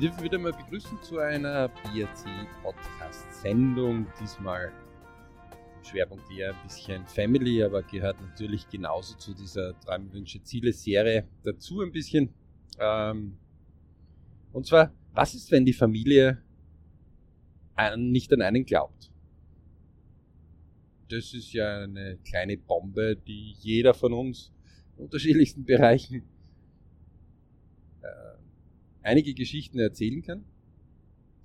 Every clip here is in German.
Wir dürfen wieder mal begrüßen zu einer BRC-Podcast-Sendung. Diesmal im Schwerpunkt eher ein bisschen Family, aber gehört natürlich genauso zu dieser Träume, Wünsche, Ziele-Serie dazu ein bisschen. Ähm, und zwar, was ist, wenn die Familie nicht an einen glaubt? Das ist ja eine kleine Bombe, die jeder von uns in unterschiedlichsten Bereichen einige Geschichten erzählen kann.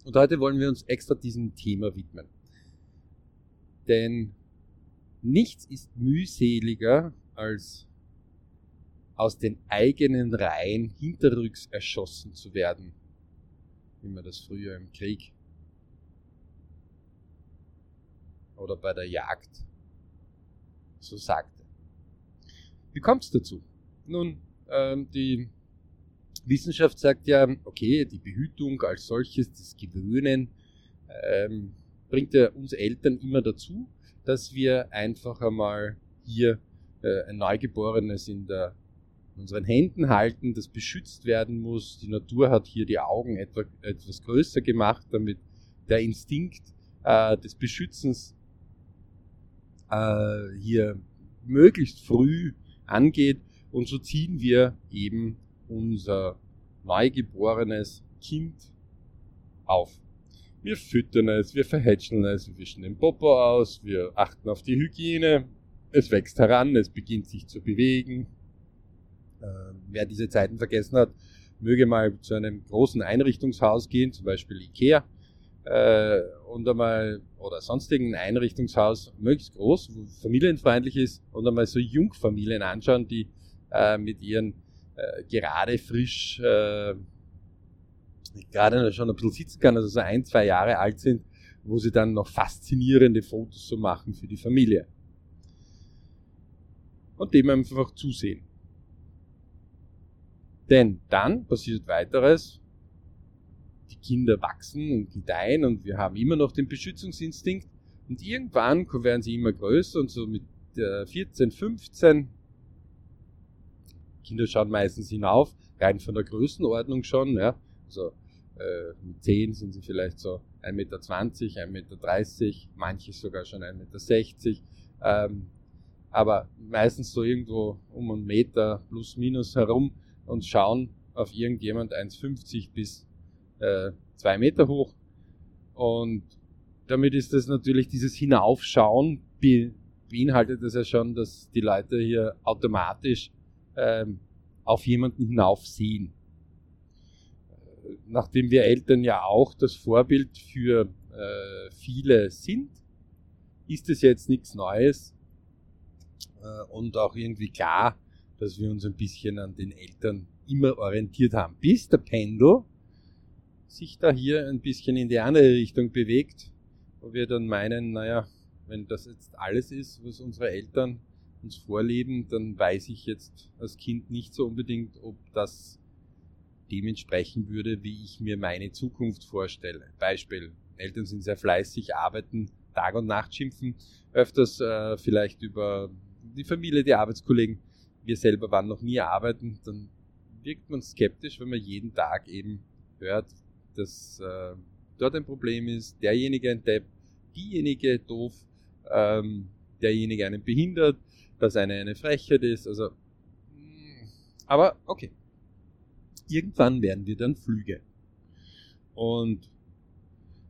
Und heute wollen wir uns extra diesem Thema widmen. Denn nichts ist mühseliger als aus den eigenen Reihen hinterrücks erschossen zu werden, wie man das früher im Krieg oder bei der Jagd so sagte. Wie kommt es dazu? Nun, ähm, die Wissenschaft sagt ja, okay, die Behütung als solches, das Gewöhnen, ähm, bringt ja uns Eltern immer dazu, dass wir einfach einmal hier äh, ein Neugeborenes in, der, unseren Händen halten, das beschützt werden muss. Die Natur hat hier die Augen etwa, etwas größer gemacht, damit der Instinkt äh, des Beschützens äh, hier möglichst früh angeht. Und so ziehen wir eben unser neugeborenes Kind auf. Wir füttern es, wir verhätscheln es, wir wischen den Popo aus, wir achten auf die Hygiene, es wächst heran, es beginnt sich zu bewegen. Äh, wer diese Zeiten vergessen hat, möge mal zu einem großen Einrichtungshaus gehen, zum Beispiel Ikea, äh, und einmal, oder sonstigen Einrichtungshaus, möglichst groß, familienfreundlich ist, und einmal so Jungfamilien anschauen, die äh, mit ihren äh, gerade frisch, äh, gerade schon ein bisschen sitzen kann, also so ein, zwei Jahre alt sind, wo sie dann noch faszinierende Fotos so machen für die Familie. Und dem einfach zusehen. Denn dann passiert weiteres. Die Kinder wachsen und gedeihen und wir haben immer noch den Beschützungsinstinkt. Und irgendwann werden sie immer größer und so mit 14, 15 Kinder schauen meistens hinauf, rein von der Größenordnung schon. Ja. Also äh, mit 10 sind sie vielleicht so 1,20 Meter, 1,30 Meter, manche sogar schon 1,60 Meter. Ähm, aber meistens so irgendwo um einen Meter plus minus herum und schauen auf irgendjemand 1,50 bis äh, 2 Meter hoch. Und damit ist das natürlich dieses Hinaufschauen, beinhaltet das ja schon, dass die Leute hier automatisch ähm, auf jemanden hinaufsehen. Nachdem wir Eltern ja auch das Vorbild für äh, viele sind, ist es jetzt nichts Neues äh, und auch irgendwie klar, dass wir uns ein bisschen an den Eltern immer orientiert haben, bis der Pendel sich da hier ein bisschen in die andere Richtung bewegt, wo wir dann meinen, naja, wenn das jetzt alles ist, was unsere Eltern uns vorleben, dann weiß ich jetzt als Kind nicht so unbedingt, ob das dementsprechend würde, wie ich mir meine Zukunft vorstelle. Beispiel, Eltern sind sehr fleißig, arbeiten Tag und Nacht, schimpfen öfters äh, vielleicht über die Familie, die Arbeitskollegen. Wir selber waren noch nie arbeiten, dann wirkt man skeptisch, wenn man jeden Tag eben hört, dass äh, dort ein Problem ist, derjenige ein Depp, diejenige doof, ähm, derjenige einen behindert, dass eine eine Frechheit ist. Also, mm, aber okay. Irgendwann werden wir dann Flüge. Und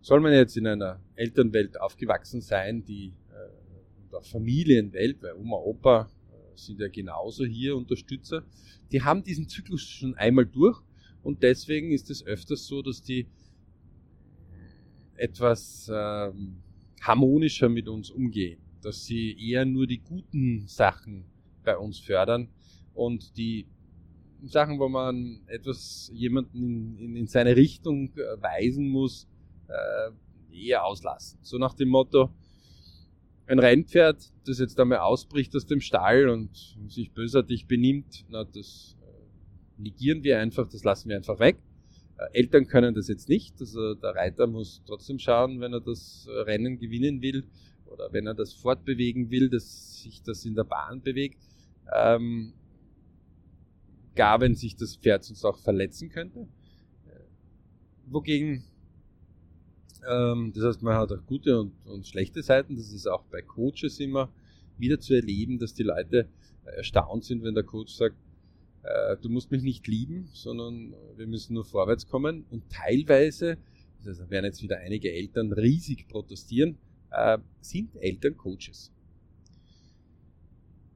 soll man jetzt in einer Elternwelt aufgewachsen sein, die äh, oder Familienwelt, weil Oma, Opa äh, sind ja genauso hier Unterstützer, die haben diesen Zyklus schon einmal durch und deswegen ist es öfters so, dass die etwas ähm, harmonischer mit uns umgehen dass sie eher nur die guten Sachen bei uns fördern und die Sachen, wo man etwas jemanden in, in, in seine Richtung äh, weisen muss, äh, eher auslassen. So nach dem Motto, ein Rennpferd, das jetzt einmal ausbricht aus dem Stall und sich bösartig benimmt, na, das äh, negieren wir einfach, das lassen wir einfach weg. Äh, Eltern können das jetzt nicht, also der Reiter muss trotzdem schauen, wenn er das Rennen gewinnen will, oder wenn er das fortbewegen will, dass sich das in der Bahn bewegt. Ähm, gar wenn sich das Pferd sonst auch verletzen könnte. wogegen, ähm, das heißt, man hat auch gute und, und schlechte Seiten. Das ist auch bei Coaches immer wieder zu erleben, dass die Leute erstaunt sind, wenn der Coach sagt, äh, du musst mich nicht lieben, sondern wir müssen nur vorwärts kommen. Und teilweise, also werden jetzt wieder einige Eltern riesig protestieren, äh, sind Eltern Coaches.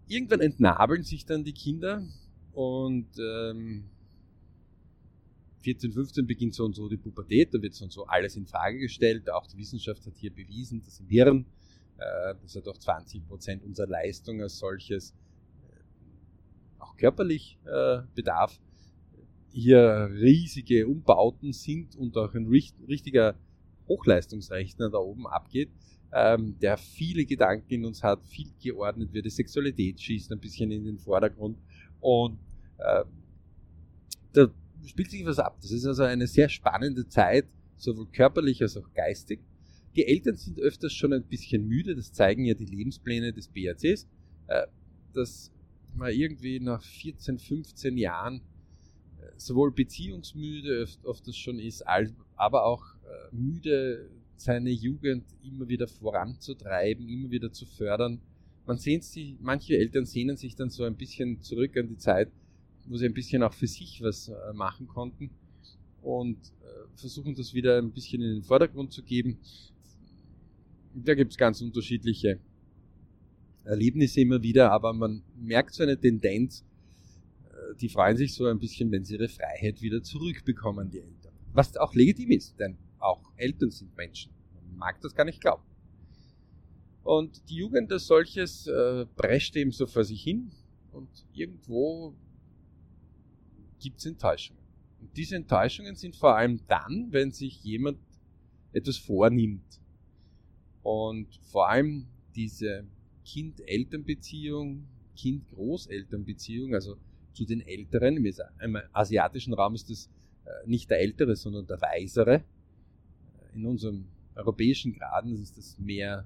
Irgendwann entnabeln sich dann die Kinder und ähm, 14, 15 beginnt so und so die Pubertät, da wird so und so alles in Frage gestellt. Auch die Wissenschaft hat hier bewiesen, dass im Hirn, äh, das hat auch 20 Prozent unserer Leistung als solches, äh, auch körperlich äh, bedarf, hier riesige Umbauten sind und auch ein richtiger Hochleistungsrechner da oben abgeht, ähm, der viele Gedanken in uns hat, viel geordnet wird. Die Sexualität schießt ein bisschen in den Vordergrund und äh, da spielt sich was ab. Das ist also eine sehr spannende Zeit, sowohl körperlich als auch geistig. Die Eltern sind öfters schon ein bisschen müde, das zeigen ja die Lebenspläne des BACs, äh, dass man irgendwie nach 14, 15 Jahren äh, sowohl beziehungsmüde das schon ist, aber auch äh, müde, seine Jugend immer wieder voranzutreiben, immer wieder zu fördern. Man sehnt sich, manche Eltern sehnen sich dann so ein bisschen zurück an die Zeit, wo sie ein bisschen auch für sich was äh, machen konnten und äh, versuchen das wieder ein bisschen in den Vordergrund zu geben. Da gibt es ganz unterschiedliche Erlebnisse immer wieder, aber man merkt so eine Tendenz, äh, die freuen sich so ein bisschen, wenn sie ihre Freiheit wieder zurückbekommen, die Eltern. Was auch legitim ist, denn auch Eltern sind Menschen. Man mag das gar nicht glauben. Und die Jugend als solches äh, prescht eben so vor sich hin und irgendwo gibt es Enttäuschungen. Und diese Enttäuschungen sind vor allem dann, wenn sich jemand etwas vornimmt. Und vor allem diese Kind-Eltern-Beziehung, Kind-Großeltern-Beziehung, also zu den Älteren, im asiatischen Raum ist das äh, nicht der Ältere, sondern der Weisere. In unserem europäischen Graden ist das mehr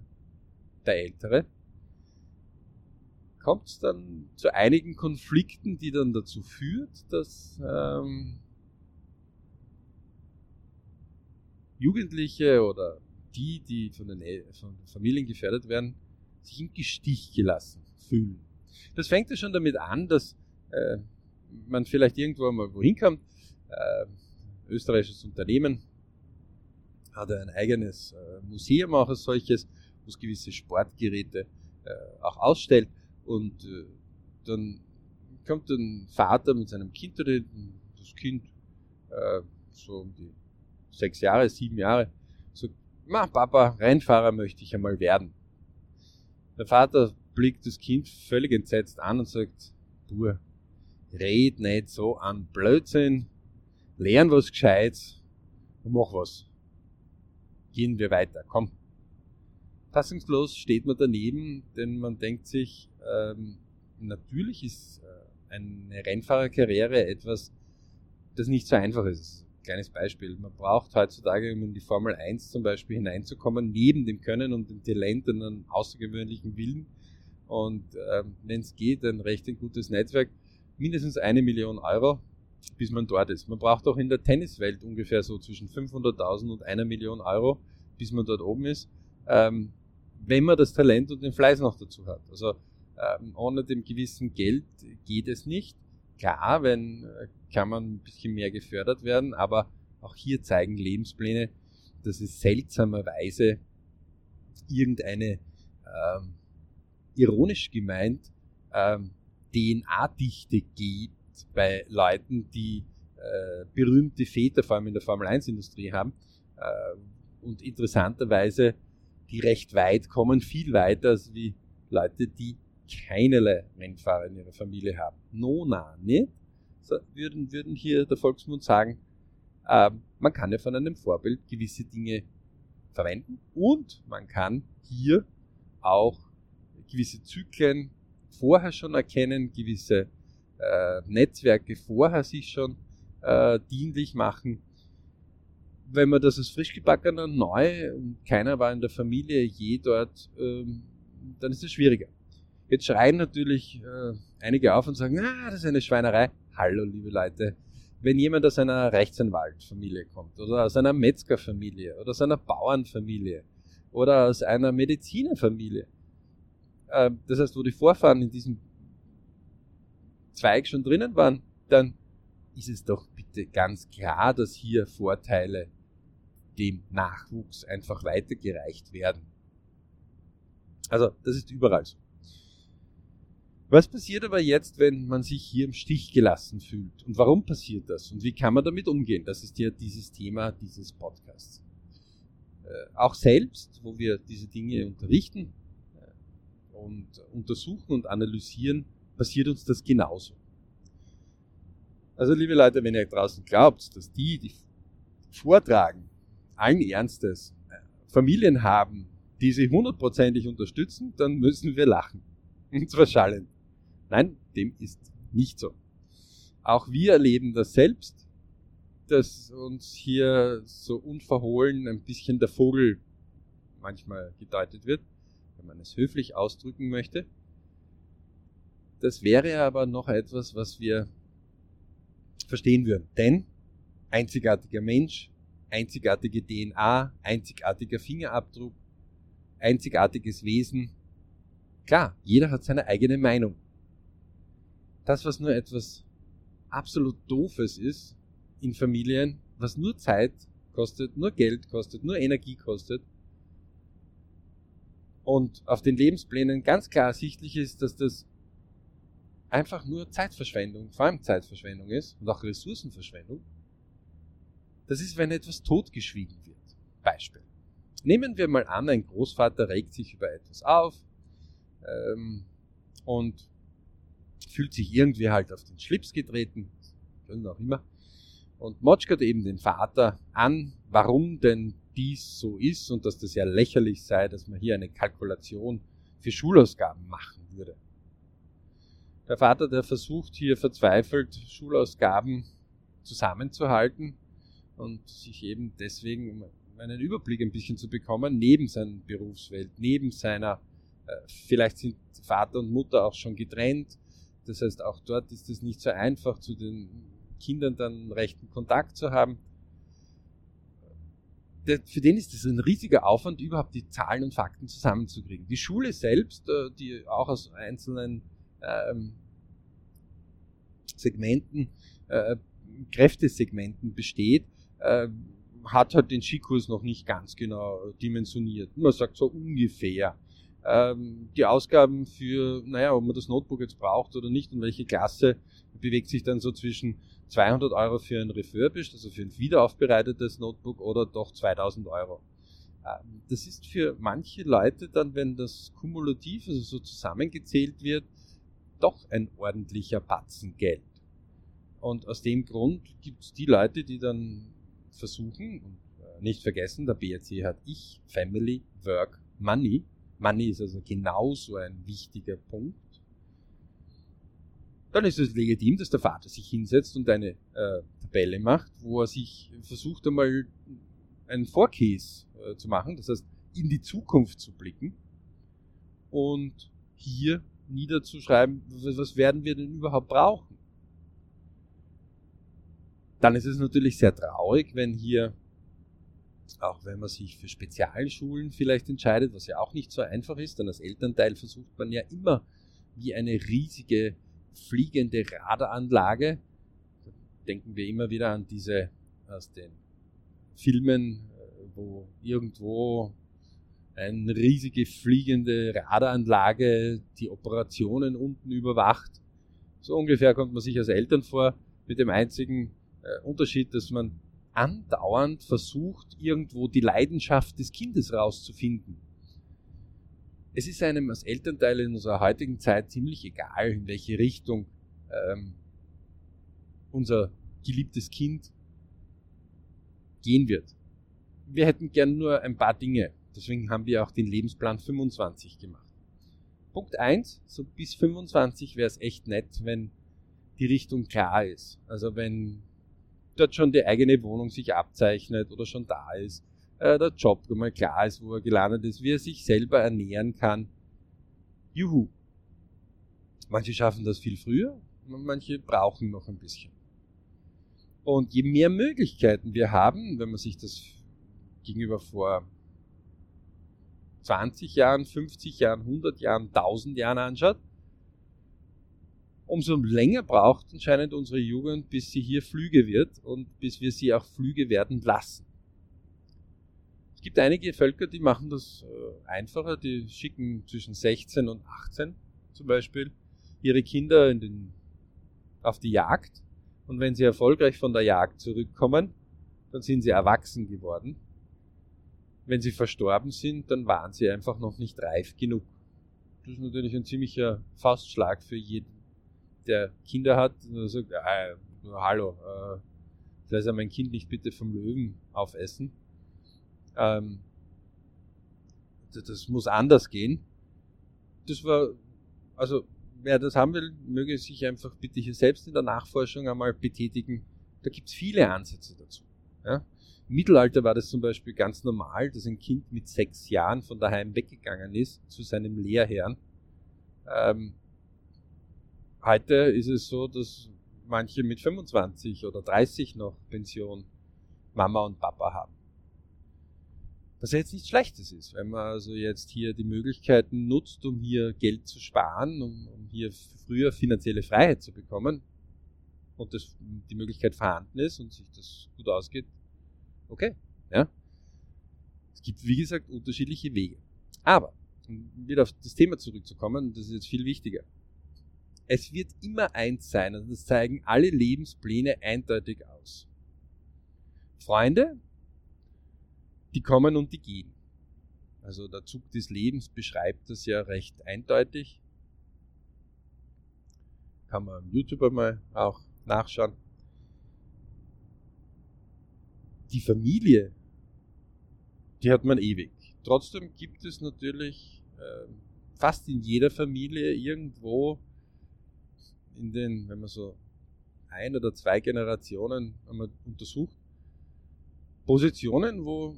der Ältere kommt es dann zu einigen Konflikten, die dann dazu führt, dass ähm, Jugendliche oder die, die von den, von den Familien gefährdet werden, sich im Gestich gelassen fühlen. Das fängt ja schon damit an, dass äh, man vielleicht irgendwo mal wohin kommt. Äh, österreichisches Unternehmen hat ein eigenes äh, Museum auch als solches, wo es gewisse Sportgeräte äh, auch ausstellt. Und äh, dann kommt ein Vater mit seinem Kind reden, das Kind so um die sechs Jahre, sieben Jahre, sagt, Ma, Papa, Rennfahrer möchte ich einmal werden. Der Vater blickt das Kind völlig entsetzt an und sagt, du, red nicht so an Blödsinn, lern was Gescheites und mach was. Gehen wir weiter, komm. Fassungslos steht man daneben, denn man denkt sich, ähm, natürlich ist äh, eine Rennfahrerkarriere etwas, das nicht so einfach ist. Kleines Beispiel. Man braucht heutzutage, um in die Formel 1 zum Beispiel hineinzukommen, neben dem Können und dem Talent einen außergewöhnlichen Willen und ähm, wenn es geht, ein recht ein gutes Netzwerk, mindestens eine Million Euro, bis man dort ist. Man braucht auch in der Tenniswelt ungefähr so zwischen 500.000 und einer Million Euro, bis man dort oben ist, ähm, wenn man das Talent und den Fleiß noch dazu hat. Also ähm, ohne dem gewissen Geld geht es nicht. Klar, wenn äh, kann man ein bisschen mehr gefördert werden, aber auch hier zeigen Lebenspläne, dass es seltsamerweise irgendeine ähm, ironisch gemeint ähm, DNA-Dichte gibt bei Leuten, die äh, berühmte Väter, vor allem in der Formel 1-Industrie haben äh, und interessanterweise die recht weit kommen, viel weiter als wie Leute, die keinerlei Rennfahrer in ihrer Familie haben. Nona, nicht? So würden, würden hier der Volksmund sagen, äh, man kann ja von einem Vorbild gewisse Dinge verwenden und man kann hier auch gewisse Zyklen vorher schon erkennen, gewisse äh, Netzwerke vorher sich schon äh, dienlich machen. Wenn man das als frischgebackener neu und keiner war in der Familie je dort, ähm, dann ist es schwieriger. Jetzt schreien natürlich äh, einige auf und sagen, ah, das ist eine Schweinerei. Hallo, liebe Leute. wenn jemand aus einer Rechtsanwaltfamilie kommt oder aus einer Metzgerfamilie oder aus einer Bauernfamilie oder aus einer Medizinerfamilie, äh, das heißt, wo die Vorfahren in diesem Zweig schon drinnen waren, dann ist es doch bitte ganz klar, dass hier Vorteile dem Nachwuchs einfach weitergereicht werden. Also, das ist überall so. Was passiert aber jetzt, wenn man sich hier im Stich gelassen fühlt? Und warum passiert das? Und wie kann man damit umgehen? Das ist ja dieses Thema dieses Podcasts. Äh, auch selbst, wo wir diese Dinge unterrichten äh, und untersuchen und analysieren, passiert uns das genauso. Also liebe Leute, wenn ihr draußen glaubt, dass die, die vortragen, allen Ernstes äh, Familien haben, die sie hundertprozentig unterstützen, dann müssen wir lachen. Und zwar schallend. Nein, dem ist nicht so. Auch wir erleben das selbst, dass uns hier so unverhohlen ein bisschen der Vogel manchmal gedeutet wird, wenn man es höflich ausdrücken möchte. Das wäre aber noch etwas, was wir verstehen würden. Denn einzigartiger Mensch, einzigartige DNA, einzigartiger Fingerabdruck, einzigartiges Wesen. Klar, jeder hat seine eigene Meinung das, was nur etwas absolut Doofes ist in Familien, was nur Zeit kostet, nur Geld kostet, nur Energie kostet und auf den Lebensplänen ganz klar ersichtlich ist, dass das einfach nur Zeitverschwendung, vor allem Zeitverschwendung ist und auch Ressourcenverschwendung. Das ist, wenn etwas totgeschwiegen wird. Beispiel. Nehmen wir mal an, ein Großvater regt sich über etwas auf ähm, und fühlt sich irgendwie halt auf den Schlips getreten, können auch immer, und motschert eben den Vater an, warum denn dies so ist und dass das ja lächerlich sei, dass man hier eine Kalkulation für Schulausgaben machen würde. Der Vater, der versucht hier verzweifelt Schulausgaben zusammenzuhalten und sich eben deswegen, einen Überblick ein bisschen zu bekommen, neben seiner Berufswelt, neben seiner, äh, vielleicht sind Vater und Mutter auch schon getrennt, das heißt, auch dort ist es nicht so einfach, zu den Kindern dann rechten Kontakt zu haben. Für den ist es ein riesiger Aufwand, überhaupt die Zahlen und Fakten zusammenzukriegen. Die Schule selbst, äh, die auch aus einzelnen ähm, Segmenten, äh, Kräftesegmenten besteht, äh, hat halt den Skikurs noch nicht ganz genau dimensioniert. Man sagt so ungefähr. Ähm, die Ausgaben für, naja, ob man das Notebook jetzt braucht oder nicht und welche Klasse, bewegt sich dann so zwischen 200 Euro für ein refurbished, also für ein wiederaufbereitetes Notebook oder doch 2000 Euro. Ähm, das ist für manche Leute dann, wenn das kumulativ, also so zusammengezählt wird, doch ein ordentlicher Batzen Geld. Und aus dem Grund gibt es die Leute, die dann versuchen, und äh, nicht vergessen, der BRC hat ich, Family, Work, Money, Money ist also genauso ein wichtiger Punkt. Dann ist es legitim, dass der Vater sich hinsetzt und eine äh, Tabelle macht, wo er sich versucht einmal einen Forecase äh, zu machen, das heißt in die Zukunft zu blicken und hier niederzuschreiben, was werden wir denn überhaupt brauchen. Dann ist es natürlich sehr traurig, wenn hier auch wenn man sich für Spezialschulen vielleicht entscheidet, was ja auch nicht so einfach ist, dann als Elternteil versucht man ja immer wie eine riesige fliegende Radaranlage. Denken wir immer wieder an diese aus den Filmen, äh, wo irgendwo eine riesige fliegende Radaranlage die Operationen unten überwacht. So ungefähr kommt man sich als Eltern vor, mit dem einzigen äh, Unterschied, dass man andauernd versucht, irgendwo die Leidenschaft des Kindes rauszufinden. Es ist einem als Elternteil in unserer heutigen Zeit ziemlich egal, in welche Richtung ähm, unser geliebtes Kind gehen wird. Wir hätten gern nur ein paar Dinge. Deswegen haben wir auch den Lebensplan 25 gemacht. Punkt 1, so bis 25 wäre es echt nett, wenn die Richtung klar ist. Also wenn dort schon die eigene Wohnung sich abzeichnet oder schon da ist, äh, der Job mal klar ist, wo er gelandet ist, wie er sich selber ernähren kann. Juhu. Manche schaffen das viel früher, manche brauchen noch ein bisschen. Und je mehr Möglichkeiten wir haben, wenn man sich das gegenüber vor 20 Jahren, 50 Jahren, 100 Jahren, 1000 Jahren anschaut, umso länger braucht anscheinend unsere Jugend, bis sie hier Flüge wird und bis wir sie auch Flüge werden lassen. Es gibt einige Völker, die machen das äh, einfacher, die schicken zwischen 16 und 18 zum Beispiel ihre Kinder den, auf die Jagd und wenn sie erfolgreich von der Jagd zurückkommen, dann sind sie erwachsen geworden. Wenn sie verstorben sind, dann waren sie einfach noch nicht reif genug. Das ist natürlich ein ziemlicher Faustschlag für jeden, der Kinder hat und sagt, äh, hallo, äh, lass mein Kind nicht bitte vom Löwen aufessen. Ähm, das muss anders gehen. Das war, also wer das haben will, möge sich einfach bitte hier selbst in der Nachforschung einmal betätigen. Da gibt es viele Ansätze dazu. Ja? Im Mittelalter war das zum Beispiel ganz normal, dass ein Kind mit sechs Jahren von daheim weggegangen ist zu seinem Lehrherrn. Ähm, heute ist es so, dass manche mit 25 oder 30 noch Pension Mama und Papa haben. Was ja jetzt nichts Schlechtes ist, wenn man also jetzt hier die Möglichkeiten nutzt, um hier Geld zu sparen, um, um hier früher finanzielle Freiheit zu bekommen und das, die Möglichkeit vorhanden ist und sich das gut ausgeht, okay. Ja. Es gibt, wie gesagt, unterschiedliche Wege. Aber, um wieder auf das Thema zurückzukommen, das ist jetzt viel wichtiger. Es wird immer eins sein, und das zeigen alle Lebenspläne eindeutig aus. Freunde, die kommen und die gehen. Also der Zug des Lebens beschreibt das ja recht eindeutig. Kann man am YouTube einmal auch nachschauen. Die Familie, die hat man ewig. Trotzdem gibt es natürlich äh, fast in jeder Familie irgendwo in den, wenn man so ein oder zwei Generationen einmal untersucht, Positionen, wo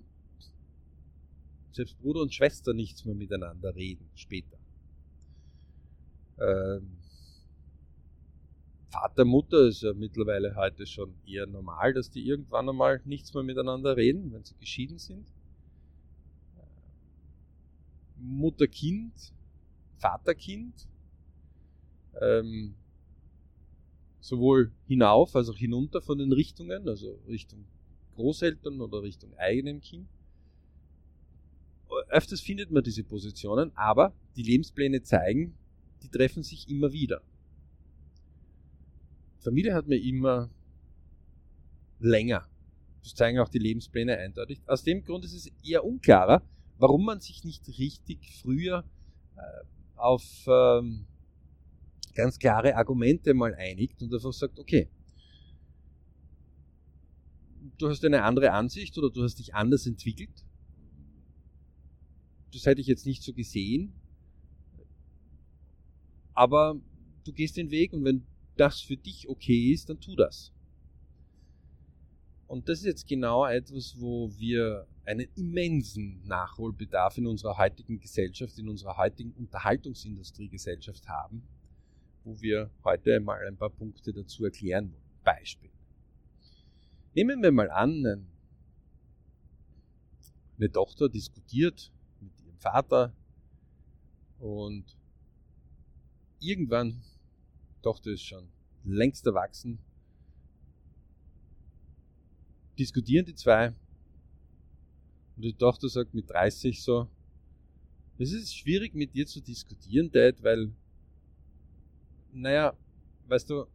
selbst Bruder und Schwester nichts mehr miteinander reden später. Ähm, Vater, Mutter ist ja mittlerweile heute schon eher normal, dass die irgendwann einmal nichts mehr miteinander reden, wenn sie geschieden sind. Mutter, Kind, Vater, Kind. Ähm, sowohl hinauf als auch hinunter von den Richtungen, also Richtung Großeltern oder Richtung eigenem Kind öfters findet man diese Positionen, aber die Lebenspläne zeigen, die treffen sich immer wieder. Familie hat mir immer länger. Das zeigen auch die Lebenspläne eindeutig. Aus dem Grund ist es eher unklarer, warum man sich nicht richtig früher äh, auf ähm, ganz klare Argumente mal einigt und einfach sagt, okay, du hast eine andere Ansicht oder du hast dich anders entwickelt das hätte ich jetzt nicht so gesehen. Aber du gehst den Weg und wenn das für dich okay ist, dann tu das. Und das ist jetzt genau etwas, wo wir einen immensen Nachholbedarf in unserer heutigen Gesellschaft, in unserer heutigen Unterhaltungsindustriegesellschaft haben, wo wir heute mal ein paar Punkte dazu erklären wollen. Beispiel. Nehmen wir mal an, eine Tochter diskutiert Vater. Und irgendwann, Tochter ist schon längst erwachsen, diskutieren die zwei. Und die Tochter sagt mit 30 so, es ist schwierig mit dir zu diskutieren, Dad, weil, naja, weißt du,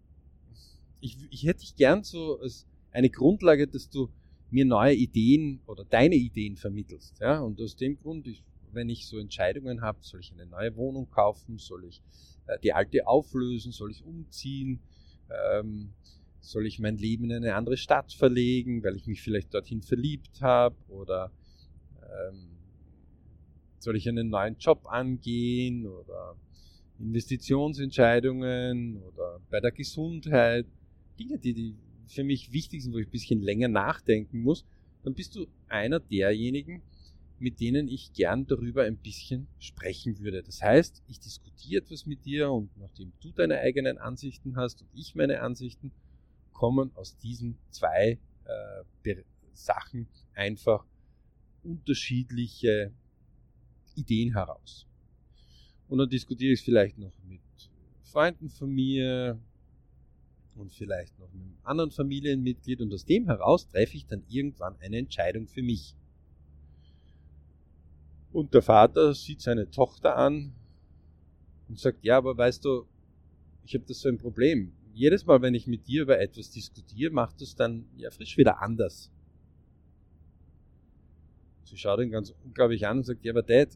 ich, ich hätte dich gern so als eine Grundlage, dass du mir neue Ideen oder deine Ideen vermittelst. Ja? Und aus dem Grund, ich wenn ich so Entscheidungen habe, soll ich eine neue Wohnung kaufen, soll ich die alte auflösen, soll ich umziehen, ähm, soll ich mein Leben in eine andere Stadt verlegen, weil ich mich vielleicht dorthin verliebt habe oder ähm, soll ich einen neuen Job angehen oder Investitionsentscheidungen oder bei der Gesundheit, Dinge, die, die für mich wichtig sind, wo ich ein bisschen länger nachdenken muss, dann bist du einer derjenigen, mit denen ich gern darüber ein bisschen sprechen würde. Das heißt, ich diskutiere etwas mit dir und nachdem du deine eigenen Ansichten hast und ich meine Ansichten, kommen aus diesen zwei äh, Sachen einfach unterschiedliche Ideen heraus. Und dann diskutiere ich es vielleicht noch mit Freunden von mir und vielleicht noch mit einem anderen Familienmitglied und aus dem heraus treffe ich dann irgendwann eine Entscheidung für mich. Und der Vater sieht seine Tochter an und sagt, ja, aber weißt du, ich habe das so ein Problem. Jedes Mal, wenn ich mit dir über etwas diskutiere, macht es dann ja frisch wieder anders. Sie schaut ihn ganz unglaublich an und sagt, ja, aber Dad,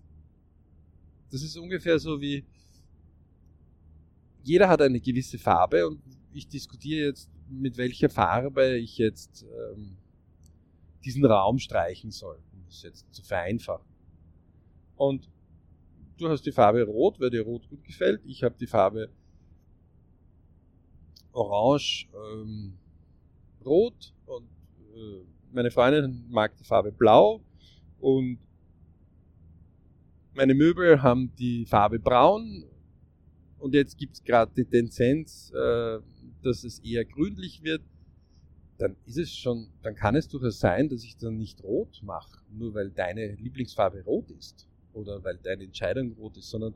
das ist ungefähr so wie, jeder hat eine gewisse Farbe und ich diskutiere jetzt, mit welcher Farbe ich jetzt ähm, diesen Raum streichen soll, um es jetzt zu vereinfachen. Und du hast die Farbe Rot, weil dir Rot gut gefällt. Ich habe die Farbe Orange, ähm, Rot. Und äh, meine Freundin mag die Farbe Blau. Und meine Möbel haben die Farbe Braun. Und jetzt gibt es gerade die Tendenz, äh, dass es eher grünlich wird, dann ist es schon, dann kann es durchaus sein, dass ich dann nicht rot mache, nur weil deine Lieblingsfarbe rot ist oder weil deine Entscheidung rot ist, sondern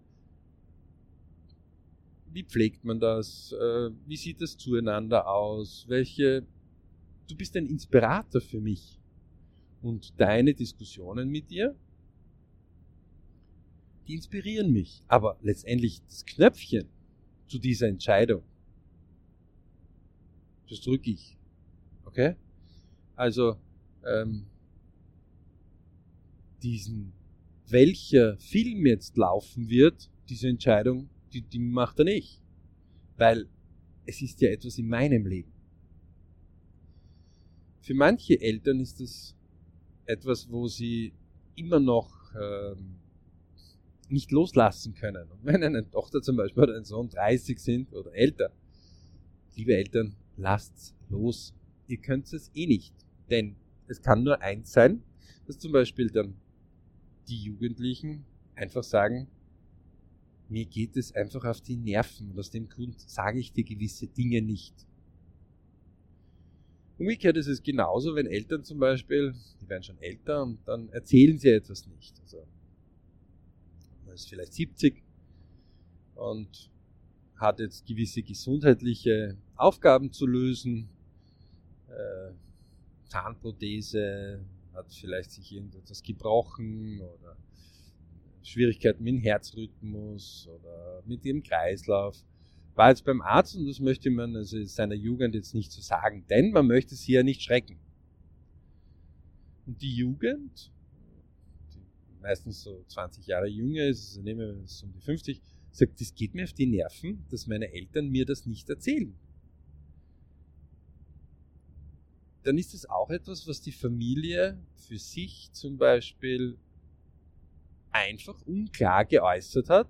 wie pflegt man das? Äh, wie sieht das zueinander aus? Welche, du bist ein Inspirator für mich und deine Diskussionen mit dir die inspirieren mich. Aber letztendlich das Knöpfchen zu dieser Entscheidung, das drücke ich. Okay? Also, ähm, diesen, welcher Film jetzt laufen wird, diese Entscheidung, die, die macht er nicht. Weil es ist ja etwas in meinem Leben. Für manche Eltern ist es etwas, wo sie immer noch ähm, nicht loslassen können. Und wenn eine Tochter zum Beispiel oder ein Sohn 30 sind oder älter, liebe Eltern, lasst's los. Ihr könnt es eh nicht. Denn es kann nur eins sein, dass zum Beispiel dann die Jugendlichen einfach sagen, mir geht es einfach auf die Nerven und aus dem Grund sage ich dir gewisse Dinge nicht. Umgekehrt ist es genauso, wenn Eltern zum Beispiel, die werden schon älter und dann erzählen sie etwas nicht. Also ist vielleicht 70 und hat jetzt gewisse gesundheitliche Aufgaben zu lösen. Äh, Zahnprothese, hat vielleicht sich irgendetwas gebrochen oder Schwierigkeiten mit dem Herzrhythmus oder mit dem Kreislauf. War jetzt beim Arzt und das möchte man also seiner Jugend jetzt nicht so sagen, denn man möchte sie ja nicht schrecken. Und die Jugend meistens so 20 Jahre jünger ist, also nehmen wir es um die 50, sagt, das geht mir auf die Nerven, dass meine Eltern mir das nicht erzählen. Dann ist es auch etwas, was die Familie für sich zum Beispiel einfach unklar geäußert hat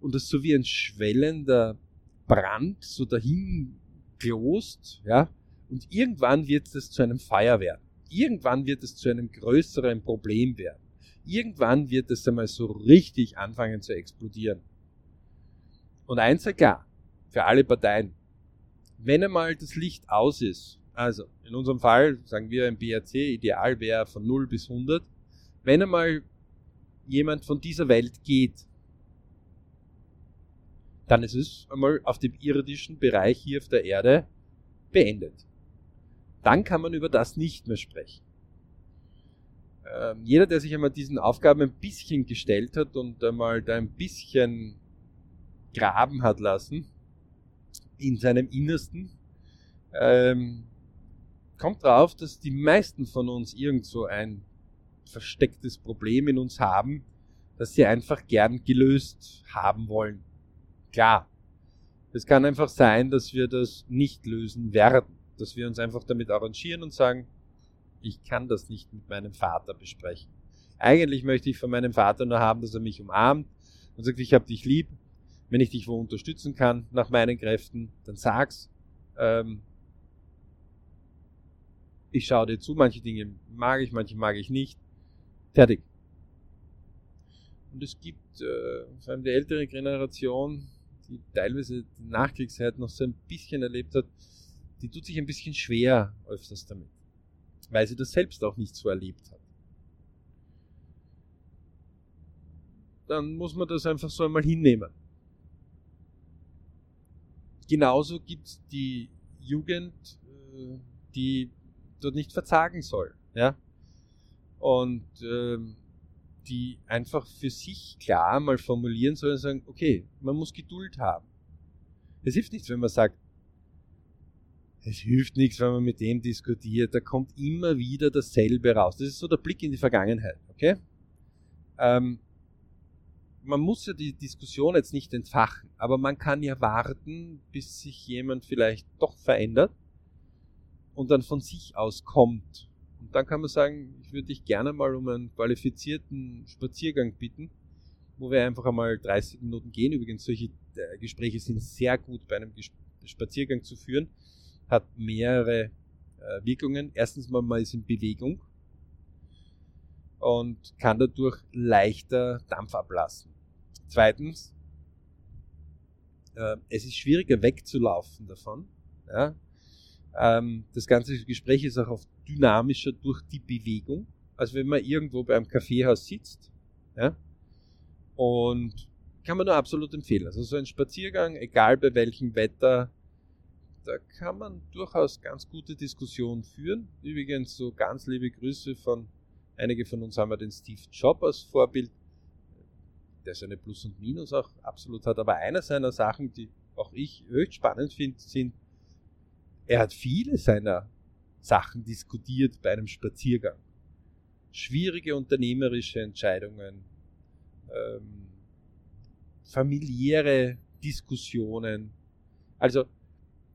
und das so wie ein schwellender Brand so dahin klost, ja, und irgendwann wird es zu einem Feuer werden. Irgendwann wird es zu einem größeren Problem werden irgendwann wird es einmal so richtig anfangen zu explodieren. Und eins ist klar, für alle Parteien, wenn einmal das Licht aus ist, also in unserem Fall sagen wir ein BRC, ideal wäre von 0 bis 100, wenn einmal jemand von dieser Welt geht, dann ist es einmal auf dem irdischen Bereich hier auf der Erde beendet. Dann kann man über das nicht mehr sprechen äh, jeder, der sich einmal diesen Aufgaben ein bisschen gestellt hat und einmal da ein bisschen graben hat lassen in seinem Innersten, ähm, kommt drauf, dass die meisten von uns irgend so ein verstecktes Problem in uns haben, das sie einfach gern gelöst haben wollen. Klar, es kann einfach sein, dass wir das nicht lösen werden, dass wir uns einfach damit arrangieren und sagen, ich kann das nicht mit meinem Vater besprechen. Eigentlich möchte ich von meinem Vater nur haben, dass er mich umarmt und sagt, ich habe dich lieb. Wenn ich dich wo unterstützen kann nach meinen Kräften, dann sag's. Ähm, ich schaue dir zu, manche Dinge mag ich, manche mag ich nicht. Fertig. Und es gibt äh, vor allem die ältere Generation, die teilweise die Nachkriegszeit noch so ein bisschen erlebt hat, die tut sich ein bisschen schwer öfters damit, weil sie das selbst auch nicht so erlebt hat. Dann muss man das einfach so einmal hinnehmen. Genauso gibt es die Jugend, äh, die dort nicht verzagen soll. Ja? Und ähm, die einfach für sich klar mal formulieren soll und sagen, okay, man muss Geduld haben. Es hilft nichts, wenn man sagt, es hilft nichts, wenn man mit dem diskutiert, da kommt immer wieder dasselbe raus. Das ist so der Blick in die Vergangenheit, okay? Ähm, man muss ja die Diskussion jetzt nicht entfachen, aber man kann ja warten, bis sich jemand vielleicht doch verändert und dann von sich aus kommt. Und dann kann man sagen, ich würde dich gerne mal um einen qualifizierten Spaziergang bitten, wo wir einfach einmal 30 Minuten gehen. Übrigens, solche äh, Gespräche sind sehr gut bei einem Spaziergang zu führen, hat mehrere äh, Wirkungen. Erstens mal, man ist in Bewegung und kann dadurch leichter Dampf ablassen. Zweitens, äh, es ist schwieriger wegzulaufen davon. Ja? Ähm, das ganze Gespräch ist auch oft dynamischer durch die Bewegung, als wenn man irgendwo beim Kaffeehaus sitzt. Ja? Und kann man nur absolut empfehlen. Also so ein Spaziergang, egal bei welchem Wetter, da kann man durchaus ganz gute Diskussionen führen. Übrigens so ganz liebe Grüße von einige von uns haben ja den Steve Jobs als Vorbild der seine Plus und Minus auch absolut hat. Aber einer seiner Sachen, die auch ich höchst spannend finde, sind, er hat viele seiner Sachen diskutiert bei einem Spaziergang. Schwierige unternehmerische Entscheidungen, ähm, familiäre Diskussionen. Also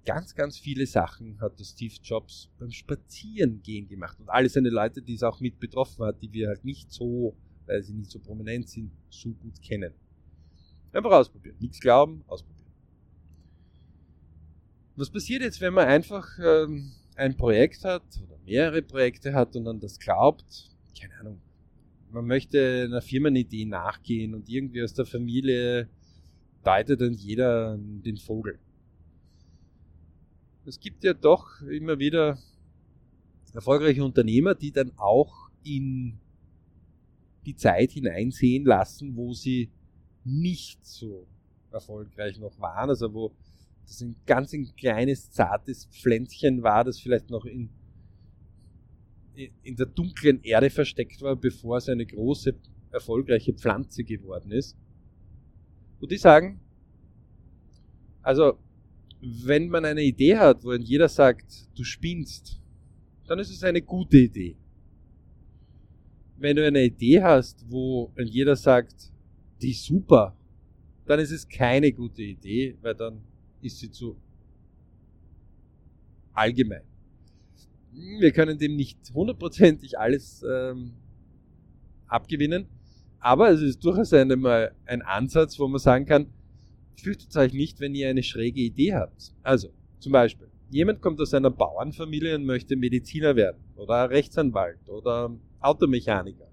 ganz, ganz viele Sachen hat der Steve Jobs beim Spazierengehen gemacht. Und alle seine Leute, die es auch mit betroffen hat, die wir halt nicht so weil sie nicht so prominent sind, so gut kennen. Einfach ausprobieren. Nichts glauben, ausprobieren. Was passiert jetzt, wenn man einfach ähm, ein Projekt hat oder mehrere Projekte hat und dann das glaubt? Keine Ahnung. Man möchte einer Firmenidee nachgehen und irgendwie aus der Familie deutet dann jeder den Vogel. Es gibt ja doch immer wieder erfolgreiche Unternehmer, die dann auch in die Zeit hineinsehen lassen, wo sie nicht so erfolgreich noch waren, also wo das ein ganz ein kleines, zartes Pflänzchen war, das vielleicht noch in, in der dunklen Erde versteckt war, bevor es eine große, erfolgreiche Pflanze geworden ist. Und die sagen, also, wenn man eine Idee hat, wo jeder sagt, du spinnst, dann ist es eine gute Idee wenn du eine Idee hast, wo jeder sagt, die ist super, dann ist es keine gute Idee, weil dann ist sie zu allgemein. Wir können dem nicht hundertprozentig alles ähm, abgewinnen, aber es ist durchaus einmal ein Ansatz, wo man sagen kann, fürchtet euch nicht, wenn ihr eine schräge Idee habt. Also, zum Beispiel, jemand kommt aus einer Bauernfamilie und möchte Mediziner werden oder Rechtsanwalt oder Automechaniker,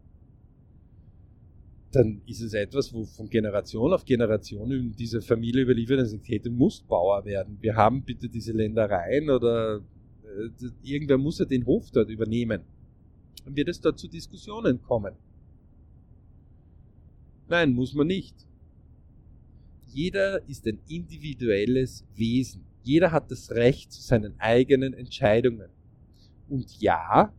dann ist es etwas, wo von Generation auf Generation in diese Familie überliefert hey, du musst Bauer werden. Wir haben bitte diese Ländereien oder äh, irgendwer muss ja den Hof dort übernehmen. Dann wird es dort zu Diskussionen kommen. Nein, muss man nicht. Jeder ist ein individuelles Wesen. Jeder hat das Recht zu seinen eigenen Entscheidungen. Und ja,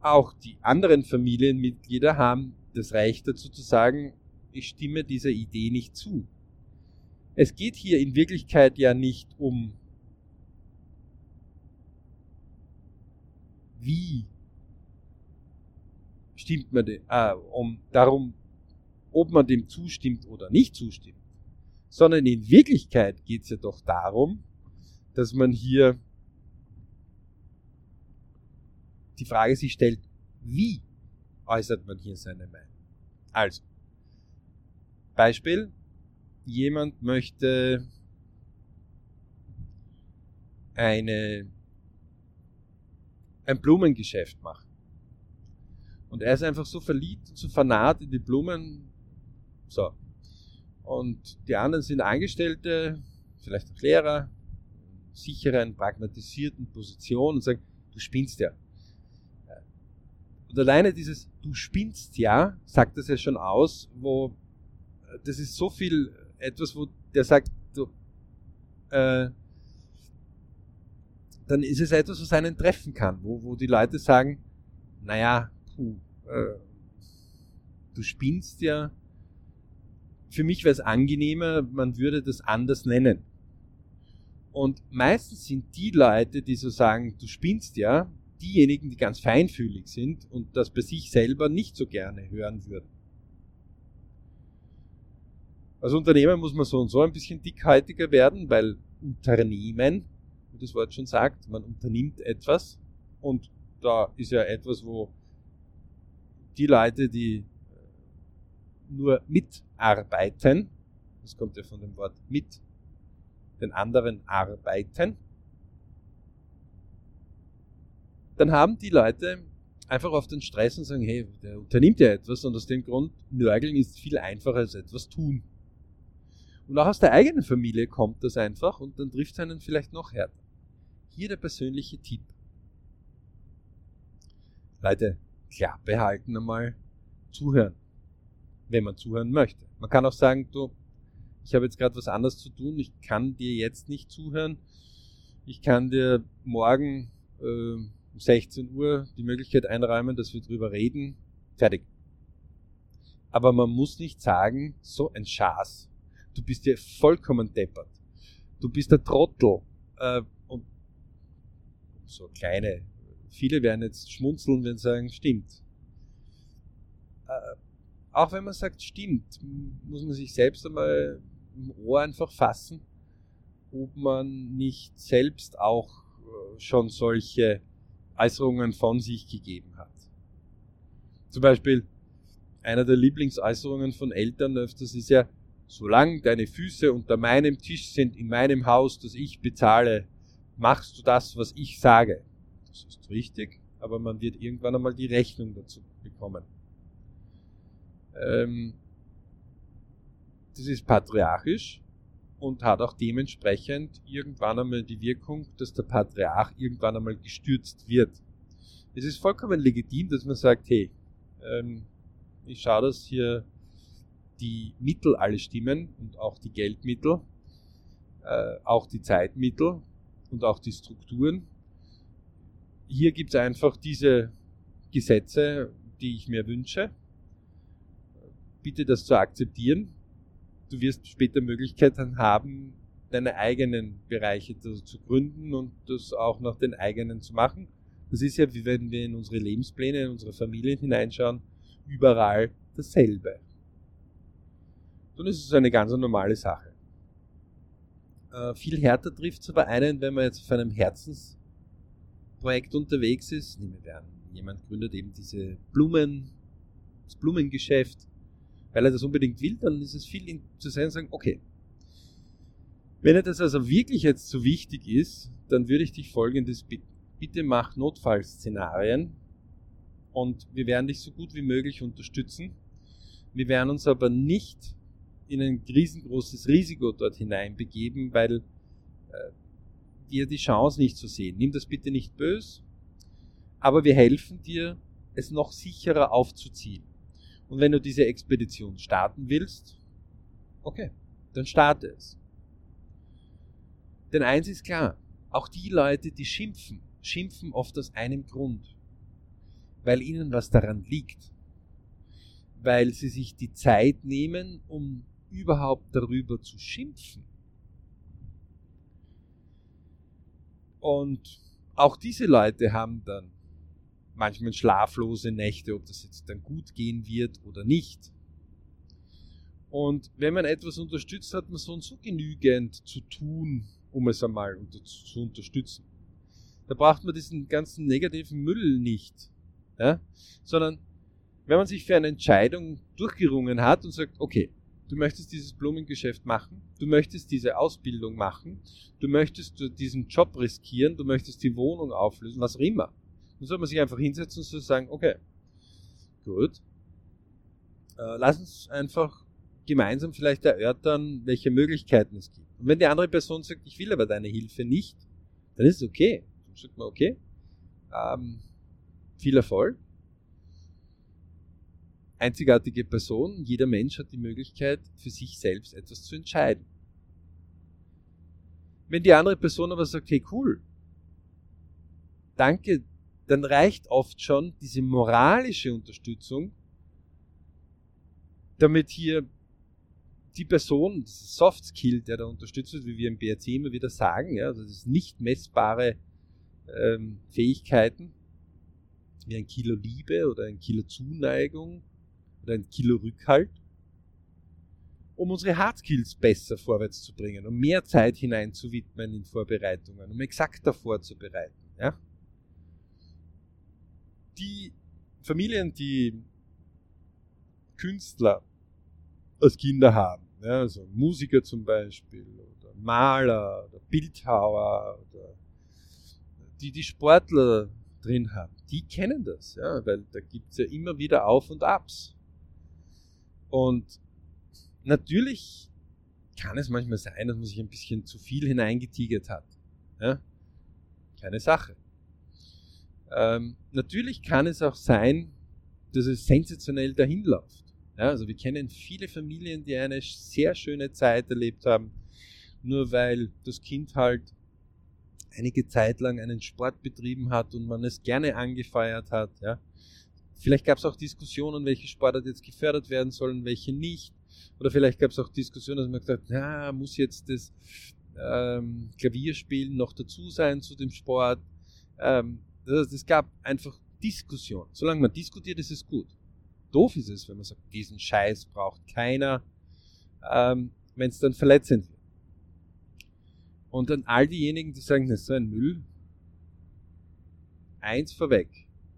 auch die anderen Familienmitglieder haben das Recht dazu zu sagen, ich stimme dieser Idee nicht zu. Es geht hier in Wirklichkeit ja nicht um wie stimmt man dem, äh, um darum, ob man dem zustimmt oder nicht zustimmt, sondern in Wirklichkeit geht es ja doch darum, dass man hier die Frage sich stellt, wie äußert man hier seine Meinung? Also, Beispiel, jemand möchte eine, ein Blumengeschäft machen. Und er ist einfach so verliebt und so fanat in die Blumen. So. Und die anderen sind Angestellte, vielleicht auch Lehrer, sicheren, pragmatisierten Position und sagen, du spinnst ja. Und alleine dieses Du spinnst ja, sagt das ja schon aus, wo das ist so viel etwas, wo der sagt, du, äh, dann ist es etwas, was einen treffen kann, wo, wo die Leute sagen, naja, puh, äh, du spinnst ja. Für mich wäre es angenehmer, man würde das anders nennen. Und meistens sind die Leute, die so sagen, du spinnst ja, diejenigen, die ganz feinfühlig sind und das bei sich selber nicht so gerne hören würden. Als Unternehmer muss man so und so ein bisschen dickhaltiger werden, weil Unternehmen, wie das Wort schon sagt, man unternimmt etwas und da ist ja etwas, wo die Leute, die nur mitarbeiten, das kommt ja von dem Wort mit den anderen arbeiten, dann haben die Leute einfach auf den Stress und sagen, hey, der unternimmt ja etwas und aus dem Grund nörgeln ist viel einfacher als etwas tun. Und auch aus der eigenen Familie kommt das einfach und dann trifft es einen vielleicht noch härter. Hier der persönliche Tipp. Leute, Klappe halten einmal, zuhören, wenn man zuhören möchte. Man kann auch sagen, du, ich habe jetzt gerade was anderes zu tun, ich kann dir jetzt nicht zuhören, ich kann dir morgen äh, um 16 Uhr die Möglichkeit einräumen, dass wir drüber reden, fertig. Aber man muss nicht sagen, so ein Schaß, du bist ja vollkommen deppert, du bist der Trottel äh, und so kleine, viele werden jetzt schmunzeln, sie sagen, stimmt. Äh, auch wenn man sagt, stimmt, muss man sich selbst einmal im Ohr einfach fassen, ob man nicht selbst auch äh, schon solche Äußerungen von sich gegeben hat. Zum Beispiel, einer der Lieblingsäußerungen von Eltern öfters ist ja, solange deine Füße unter meinem Tisch sind in meinem Haus, das ich bezahle, machst du das, was ich sage. Das ist richtig, aber man wird irgendwann einmal die Rechnung dazu bekommen. Ähm, das ist patriarchisch und hat auch dementsprechend irgendwann einmal die Wirkung, dass der Patriarch irgendwann einmal gestürzt wird. Es ist vollkommen legitim, dass man sagt, hey, ähm, ich schaue, dass hier die Mittel alle stimmen und auch die Geldmittel, äh, auch die Zeitmittel und auch die Strukturen. Hier gibt es einfach diese Gesetze, die ich mir wünsche. Bitte das zu akzeptieren du wirst später Möglichkeiten haben, deine eigenen Bereiche zu, gründen und das auch nach den eigenen zu machen. Das ist ja, wie wenn wir in unsere Lebenspläne, in unsere Familien hineinschauen, überall dasselbe. Dann ist es eine ganz normale Sache. Äh, viel härter trifft es aber einen, wenn man jetzt auf einem Herzensprojekt unterwegs ist. Nehmen wir an, jemand gründet eben diese Blumen, das Blumengeschäft weil er das unbedingt will, dann ist es viel zu sein und sagen, okay, wenn er das also wirklich jetzt so wichtig ist, dann würde ich dich folgendes bitten. Bitte mach Notfallszenarien und wir werden dich so gut wie möglich unterstützen. Wir werden uns aber nicht in ein riesengroßes Risiko dort hineinbegeben, weil äh, wir die Chance nicht zu sehen. Nimm das bitte nicht böse, aber wir helfen dir, es noch sicherer aufzuziehen. Und wenn du diese Expedition starten willst, okay, dann starte es. Denn eins ist klar, auch die Leute, die schimpfen, schimpfen oft aus einem Grund, weil ihnen was daran liegt, weil sie sich die Zeit nehmen, um überhaupt darüber zu schimpfen. Und auch diese Leute haben dann manchmal schlaflose Nächte, ob das jetzt dann gut gehen wird oder nicht. Und wenn man etwas unterstützt, hat man so und so genügend zu tun, um es einmal unter zu unterstützen. Da braucht man diesen ganzen negativen Müll nicht. Ja? Sondern wenn man sich für eine Entscheidung durchgerungen hat und sagt, okay, du möchtest dieses Blumengeschäft machen, du möchtest diese Ausbildung machen, du möchtest diesen Job riskieren, du möchtest die Wohnung auflösen, was auch immer. Dann soll man sich einfach hinsetzen und sagen, okay, gut, äh, lass uns einfach gemeinsam vielleicht erörtern, welche Möglichkeiten es gibt. Und wenn die andere Person sagt, ich will aber deine Hilfe nicht, dann ist es okay. Dann sagt man, okay, ähm, viel Erfolg. Einzigartige Person, jeder Mensch hat die Möglichkeit, für sich selbst etwas zu entscheiden. Wenn die andere Person aber sagt, hey cool, danke, dann reicht oft schon diese moralische Unterstützung, damit hier die Person, das Soft Skill, der da unterstützt wird, wie wir im BRC immer wieder sagen, ja, also das ist nicht messbare ähm, Fähigkeiten, wie ein Kilo Liebe oder ein Kilo Zuneigung oder ein Kilo Rückhalt, um unsere Hard Skills besser vorwärts zu bringen, um mehr Zeit hineinzuwidmen in Vorbereitungen, um exakter vorzubereiten. Ja? Die Familien, die Künstler als Kinder haben, ja, also Musiker zum Beispiel oder Maler oder Bildhauer oder die die Sportler drin haben, die kennen das, ja, weil da gibt es ja immer wieder Auf und Abs. Und natürlich kann es manchmal sein, dass man sich ein bisschen zu viel hineingetigert hat. Ja? Keine Sache. Ähm, natürlich kann es auch sein, dass es sensationell dahin läuft. Ja, also wir kennen viele Familien, die eine sehr schöne Zeit erlebt haben, nur weil das Kind halt einige Zeit lang einen Sport betrieben hat und man es gerne angefeiert hat. Ja. Vielleicht gab es auch Diskussionen, welche Sportart jetzt gefördert werden sollen, welche nicht. Oder vielleicht gab es auch Diskussionen, dass man gesagt hat, na, muss jetzt das ähm, Klavierspielen noch dazu sein zu dem Sport. Ähm, das, es gab einfach Diskussionen. Solange man diskutiert, ist es gut. Doof ist es, wenn man sagt, diesen Scheiß braucht keiner, ähm, wenn es dann verletzend wird. Und dann all diejenigen, die sagen, das ist so ein Müll, eins vorweg,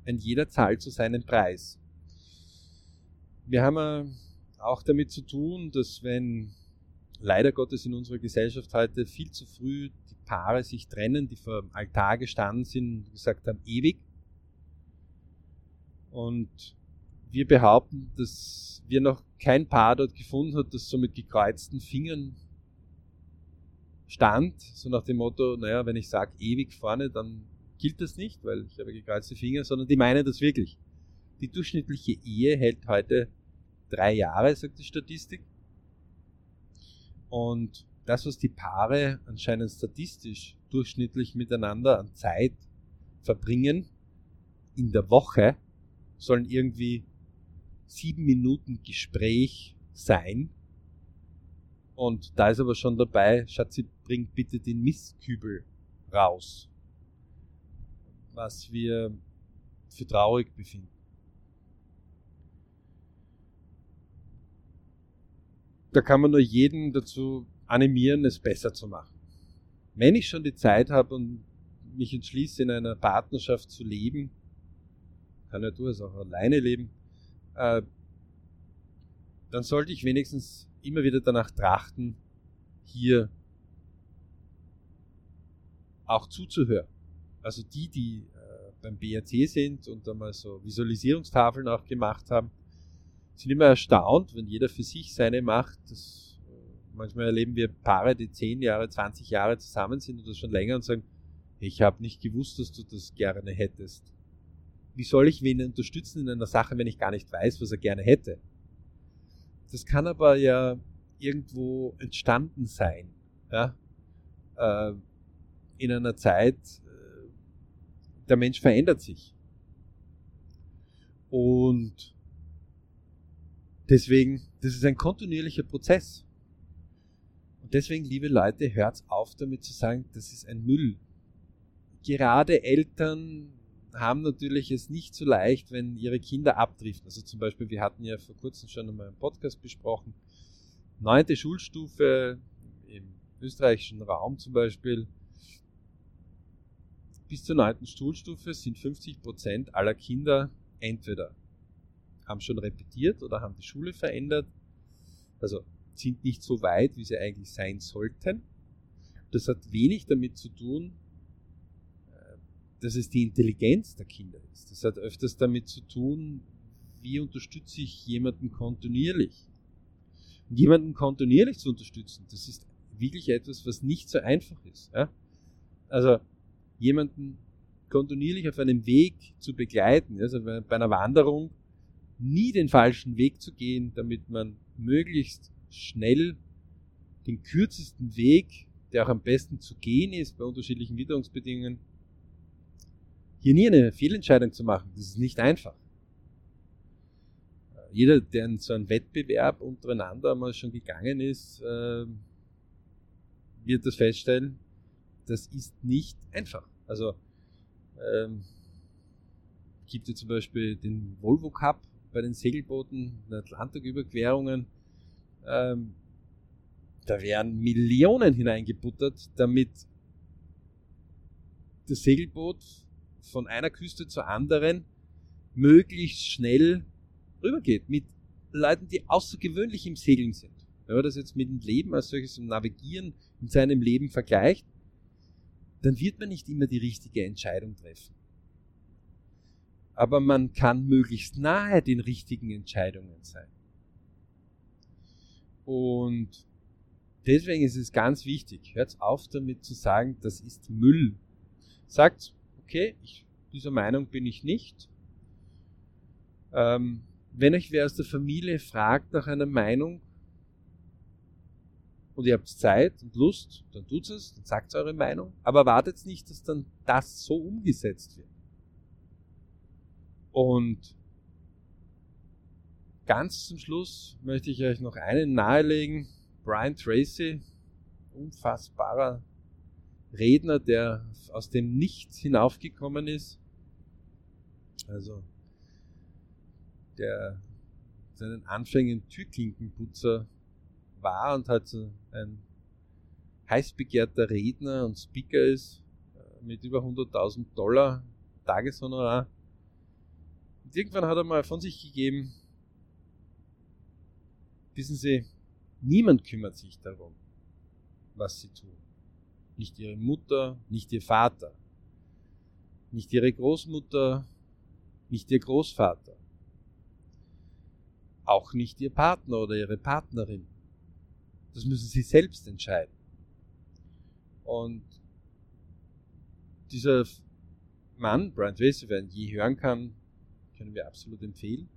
ein jeder zahlt zu seinem Preis. Wir haben auch damit zu tun, dass wenn leider Gottes in unserer Gesellschaft heute viel zu früh die Paare sich trennen, die vor dem Altar gestanden sind und gesagt haben, ewig. Und wir behaupten, dass wir noch kein Paar dort gefunden hat, das so mit gekreuzten Fingern stand, so nach dem Motto, naja, wenn ich sage ewig vorne, dann gilt das nicht, weil ich habe gekreuzte Finger, sondern die meinen das wirklich. Die durchschnittliche Ehe hält heute drei Jahre, sagt die Statistik. Und das, was die Paare anscheinend statistisch durchschnittlich miteinander an Zeit verbringen, in der Woche, sollen irgendwie sieben Minuten Gespräch sein. Und da ist aber schon dabei, Schatzi, bringt bitte den Mistkübel raus. Was wir für traurig befinden. Da kann man nur jeden dazu animieren, es besser zu machen. Wenn ich schon die Zeit habe und mich entschließe, in einer Partnerschaft zu leben, kann ja durchaus auch alleine leben, äh, dann sollte ich wenigstens immer wieder danach trachten, hier auch zuzuhören. Also die, die äh, beim BRC sind und einmal so Visualisierungstafeln auch gemacht haben, sind immer erstaunt, wenn jeder für sich seine macht. Das, äh, manchmal erleben wir Paare, die 10 Jahre, 20 Jahre zusammen sind oder schon länger und sagen, ich habe nicht gewusst, dass du das gerne hättest wie soll ich wen unterstützen in einer Sache, wenn ich gar nicht weiß, was er gerne hätte? Das kann aber ja irgendwo entstanden sein, ja? Äh, in einer Zeit, äh, der Mensch verändert sich. Und deswegen, das ist ein kontinuierlicher Prozess. Und deswegen, liebe Leute, hört auf damit zu sagen, das ist ein Müll. Gerade Eltern, haben natürlich es nicht so leicht, wenn ihre Kinder abdriften. Also zum Beispiel, wir hatten ja vor kurzem schon einmal einen Podcast besprochen. Neunte Schulstufe im österreichischen Raum zum Beispiel. Bis zur neunten Schulstufe sind 50 Prozent aller Kinder entweder haben schon repetiert oder haben die Schule verändert. Also sind nicht so weit, wie sie eigentlich sein sollten. Das hat wenig damit zu tun, dass es die Intelligenz der Kinder ist. Das hat öfters damit zu tun, wie unterstütze ich jemanden kontinuierlich. Und jemanden kontinuierlich zu unterstützen, das ist wirklich etwas, was nicht so einfach ist. Ja? Also jemanden kontinuierlich auf einem Weg zu begleiten, also bei einer Wanderung nie den falschen Weg zu gehen, damit man möglichst schnell den kürzesten Weg, der auch am besten zu gehen ist bei unterschiedlichen Witterungsbedingungen, hier nie eine Fehlentscheidung zu machen. Das ist nicht einfach. Jeder, der in so einen Wettbewerb untereinander mal schon gegangen ist, äh, wird das feststellen, das ist nicht einfach. Also ähm, gibt es zum Beispiel den Volvo Cup bei den Segelbooten, den Atlantiküberquerungen. Ähm, da werden Millionen hineingebuttert, damit das Segelboot von einer Küste zur anderen möglichst schnell rübergeht. Mit Leuten, die außergewöhnlich im Segeln sind. Wenn man das jetzt mit dem Leben als solches im Navigieren in seinem Leben vergleicht, dann wird man nicht immer die richtige Entscheidung treffen. Aber man kann möglichst nahe den richtigen Entscheidungen sein. Und deswegen ist es ganz wichtig, hört auf damit zu sagen, das ist Müll. Sagt, okay, ich, dieser Meinung bin ich nicht. Ähm, wenn euch wer aus der Familie fragt nach einer Meinung, und ihr habt Zeit und Lust, dann tut es, dann sagt eure Meinung, aber wartet nicht, dass dann das so umgesetzt wird. Und ganz zum Schluss möchte ich euch noch einen nahelegen. Brian Tracy, unfassbarer Redner, der aus dem Nichts hinaufgekommen ist. Also, der seinen Anfängen Türklinkenputzer war und halt ein heiß begehrter Redner und Speaker ist, äh, mit über 100.000 Dollar Tageshonorar. Und irgendwann hat er mal von sich gegeben, wissen Sie, niemand kümmert sich darum, was Sie tun. Nicht Ihre Mutter, nicht Ihr Vater, nicht Ihre Großmutter, nicht Ihr Großvater, auch nicht Ihr Partner oder Ihre Partnerin. Das müssen sie selbst entscheiden. Und dieser Mann, Brian Tracy, wer ihn je hören kann, können wir absolut empfehlen.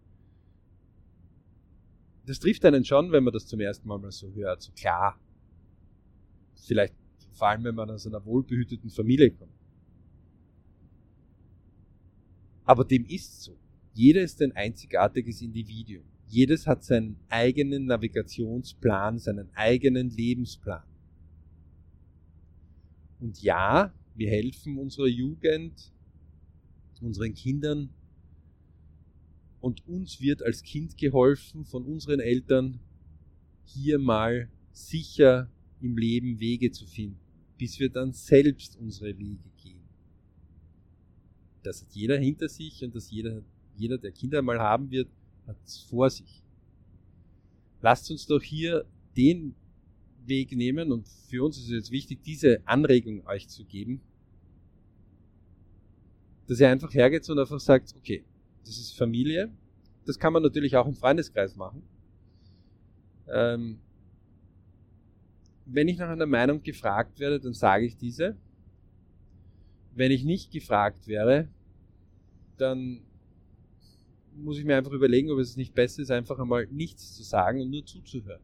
Das trifft einen schon, wenn man das zum ersten Mal mal so hört, so klar. Vielleicht vor allem, wenn man aus einer wohlbehüteten Familie kommt. Aber dem ist so. Jeder ist ein einzigartiges Individuum. Jedes hat seinen eigenen Navigationsplan, seinen eigenen Lebensplan. Und ja, wir helfen unserer Jugend, unseren Kindern und uns wird als Kind geholfen von unseren Eltern, hier mal sicher im Leben Wege zu finden, bis wir dann selbst unsere Wege gehen. Das hat jeder hinter sich und das jeder, jeder, der Kinder mal haben wird, hat es vor sich. Lasst uns doch hier den Weg nehmen und für uns ist es jetzt wichtig, diese Anregung euch zu geben, dass ihr einfach hergeht und einfach sagt, okay, das ist Familie, das kann man natürlich auch im Freundeskreis machen. Ähm, wenn ich nach einer Meinung gefragt werde, dann sage ich diese. Wenn ich nicht gefragt wäre, dann muss ich mir einfach überlegen, ob es nicht besser ist, einfach einmal nichts zu sagen und nur zuzuhören.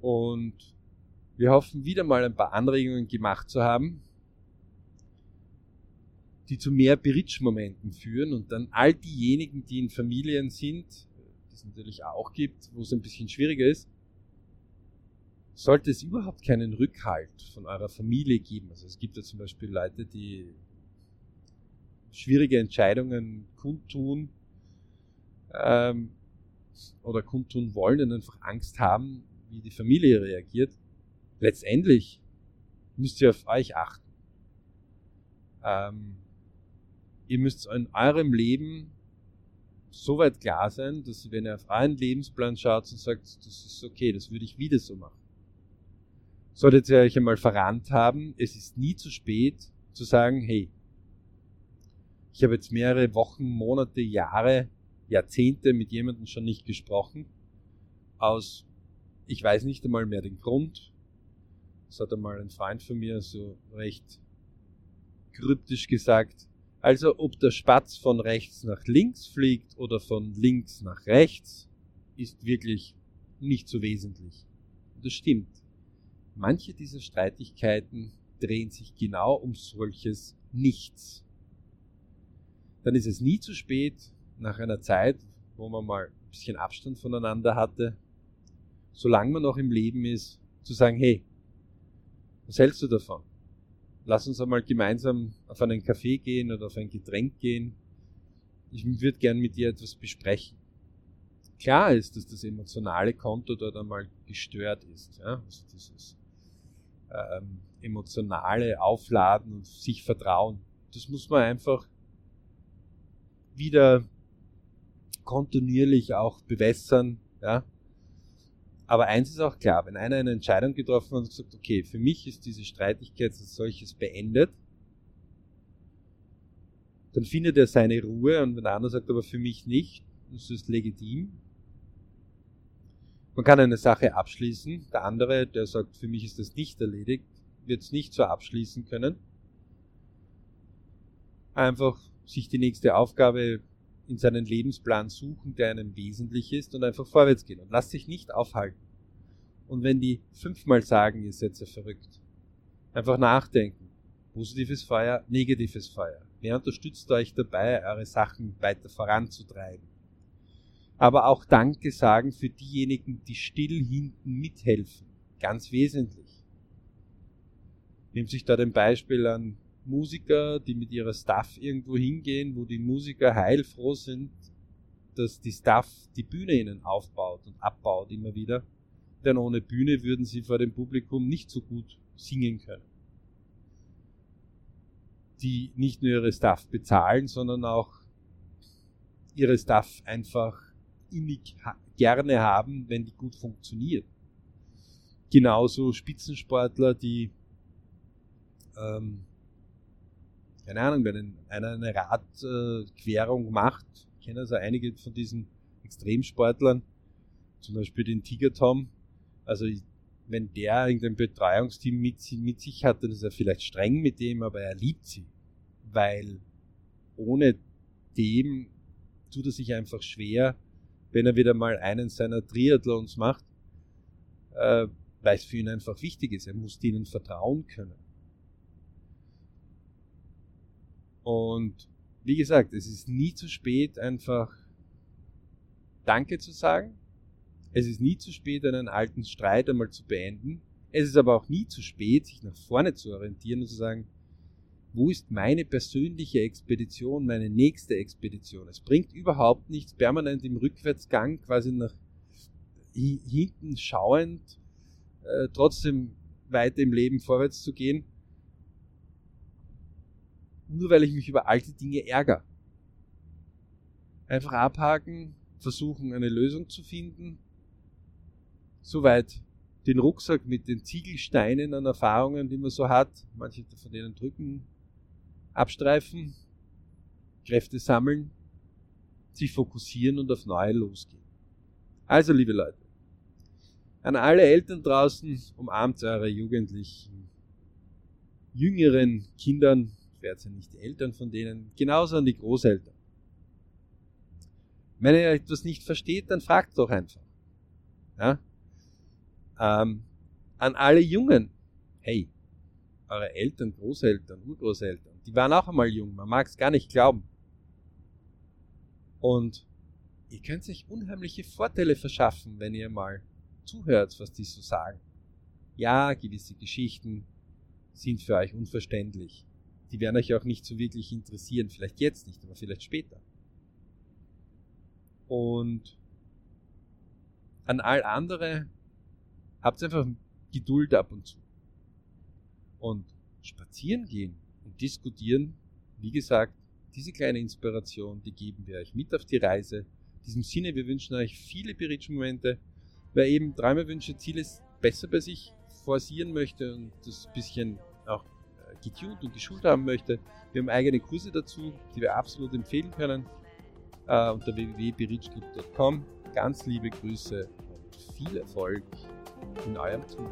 Und wir hoffen wieder mal ein paar Anregungen gemacht zu haben, die zu mehr Bridge-Momenten führen und dann all diejenigen, die in Familien sind, die es natürlich auch gibt, wo es ein bisschen schwieriger ist, sollte es überhaupt keinen Rückhalt von eurer Familie geben. Also es gibt ja zum Beispiel Leute, die schwierige Entscheidungen kundtun ähm, oder kundtun wollen und einfach Angst haben, wie die Familie reagiert. Letztendlich müsst ihr auf euch achten. Ähm, ihr müsst in eurem Leben so weit klar sein, dass wenn ihr auf euren Lebensplan schaut und sagt, das ist okay, das würde ich wieder so machen. Solltet ihr euch einmal verrannt haben, es ist nie zu spät zu sagen, hey, ich habe jetzt mehrere Wochen, Monate, Jahre, Jahrzehnte mit jemandem schon nicht gesprochen. Aus, ich weiß nicht einmal mehr den Grund. Das hat einmal ein Freund von mir so recht kryptisch gesagt. Also ob der Spatz von rechts nach links fliegt oder von links nach rechts, ist wirklich nicht so wesentlich. Und das stimmt. Manche dieser Streitigkeiten drehen sich genau um solches Nichts. Dann ist es nie zu spät, nach einer Zeit, wo man mal ein bisschen Abstand voneinander hatte, solange man noch im Leben ist, zu sagen, hey, was hältst du davon? Lass uns einmal gemeinsam auf einen Kaffee gehen oder auf ein Getränk gehen. Ich würde gern mit dir etwas besprechen. Klar ist, dass das emotionale Konto dort einmal gestört ist. Ja? Also dieses ähm, emotionale Aufladen und sich vertrauen. Das muss man einfach wieder kontinuierlich auch bewässern. Ja? Aber eins ist auch klar, wenn einer eine Entscheidung getroffen hat und gesagt, okay, für mich ist diese Streitigkeit als solches beendet, dann findet er seine Ruhe und wenn der andere sagt, aber für mich nicht, das ist legitim. Man kann eine Sache abschließen, der andere, der sagt, für mich ist das nicht erledigt, wird es nicht so abschließen können. Einfach sich die nächste Aufgabe in seinen Lebensplan suchen, der einem wesentlich ist und einfach vorwärts gehen und lass sich nicht aufhalten. Und wenn die fünfmal sagen, ihr seid ja verrückt, einfach nachdenken. Positives Feuer, negatives Feuer. Wer unterstützt euch dabei, eure Sachen weiter voranzutreiben? Aber auch Danke sagen für diejenigen, die still hinten mithelfen. Ganz wesentlich. Nimmt sich da den Beispiel an Musiker, die mit ihrer Staff irgendwo hingehen, wo die Musiker heilfroh sind, dass die Staff die Bühne ihnen aufbaut und abbaut immer wieder. Denn ohne Bühne würden sie vor dem Publikum nicht so gut singen können. Die nicht nur ihre Staff bezahlen, sondern auch ihre Staff einfach innig gerne haben, wenn die gut funktioniert. Genauso Spitzensportler, die ähm, keine Ahnung, wenn einer eine Radquerung macht, ich kenne also einige von diesen Extremsportlern, zum Beispiel den Tiger Tom, also wenn der irgendein Betreuungsteam mit, mit sich hat, dann ist er vielleicht streng mit dem, aber er liebt sie, weil ohne dem tut er sich einfach schwer, wenn er wieder mal einen seiner Triathlons macht, äh, weil es für ihn einfach wichtig ist. Er muss denen vertrauen können. Und wie gesagt, es ist nie zu spät, einfach Danke zu sagen. Es ist nie zu spät, einen alten Streit einmal zu beenden. Es ist aber auch nie zu spät, sich nach vorne zu orientieren und zu sagen, wo ist meine persönliche Expedition, meine nächste Expedition? Es bringt überhaupt nichts, permanent im Rückwärtsgang quasi nach hinten schauend, äh, trotzdem weiter im Leben vorwärts zu gehen, nur weil ich mich über alte Dinge ärgere. Einfach abhaken, versuchen eine Lösung zu finden, soweit den Rucksack mit den Ziegelsteinen an Erfahrungen, die man so hat, manche von denen drücken, abstreifen, Kräfte sammeln, sich fokussieren und auf neue losgehen. Also, liebe Leute, an alle Eltern draußen, umarmt eure Jugendlichen, jüngeren Kindern, werdet ja nicht die Eltern von denen, genauso an die Großeltern. Wenn ihr etwas nicht versteht, dann fragt doch einfach. Ja? Ähm, an alle Jungen, hey, eure Eltern, Großeltern, Urgroßeltern, die waren auch einmal jung, man mag es gar nicht glauben. Und ihr könnt sich unheimliche Vorteile verschaffen, wenn ihr mal zuhört, was die so sagen. Ja, gewisse Geschichten sind für euch unverständlich die werden euch auch nicht so wirklich interessieren. Vielleicht jetzt nicht, aber vielleicht später. Und an all andere habt einfach Geduld ab und zu. Und spazieren gehen und diskutieren, wie gesagt, diese kleine Inspiration, die geben wir euch mit auf die Reise. In diesem Sinne, wir wünschen euch viele Beritsch-Momente. Wer eben Träume, Wünsche, Ziele besser bei sich forcieren möchte und das bisschen getuned und geschult haben möchte. Wir haben eigene Kurse dazu, die wir absolut empfehlen können. Uh, unter www.berichclub.com. Ganz liebe Grüße und viel Erfolg in eurem Tun.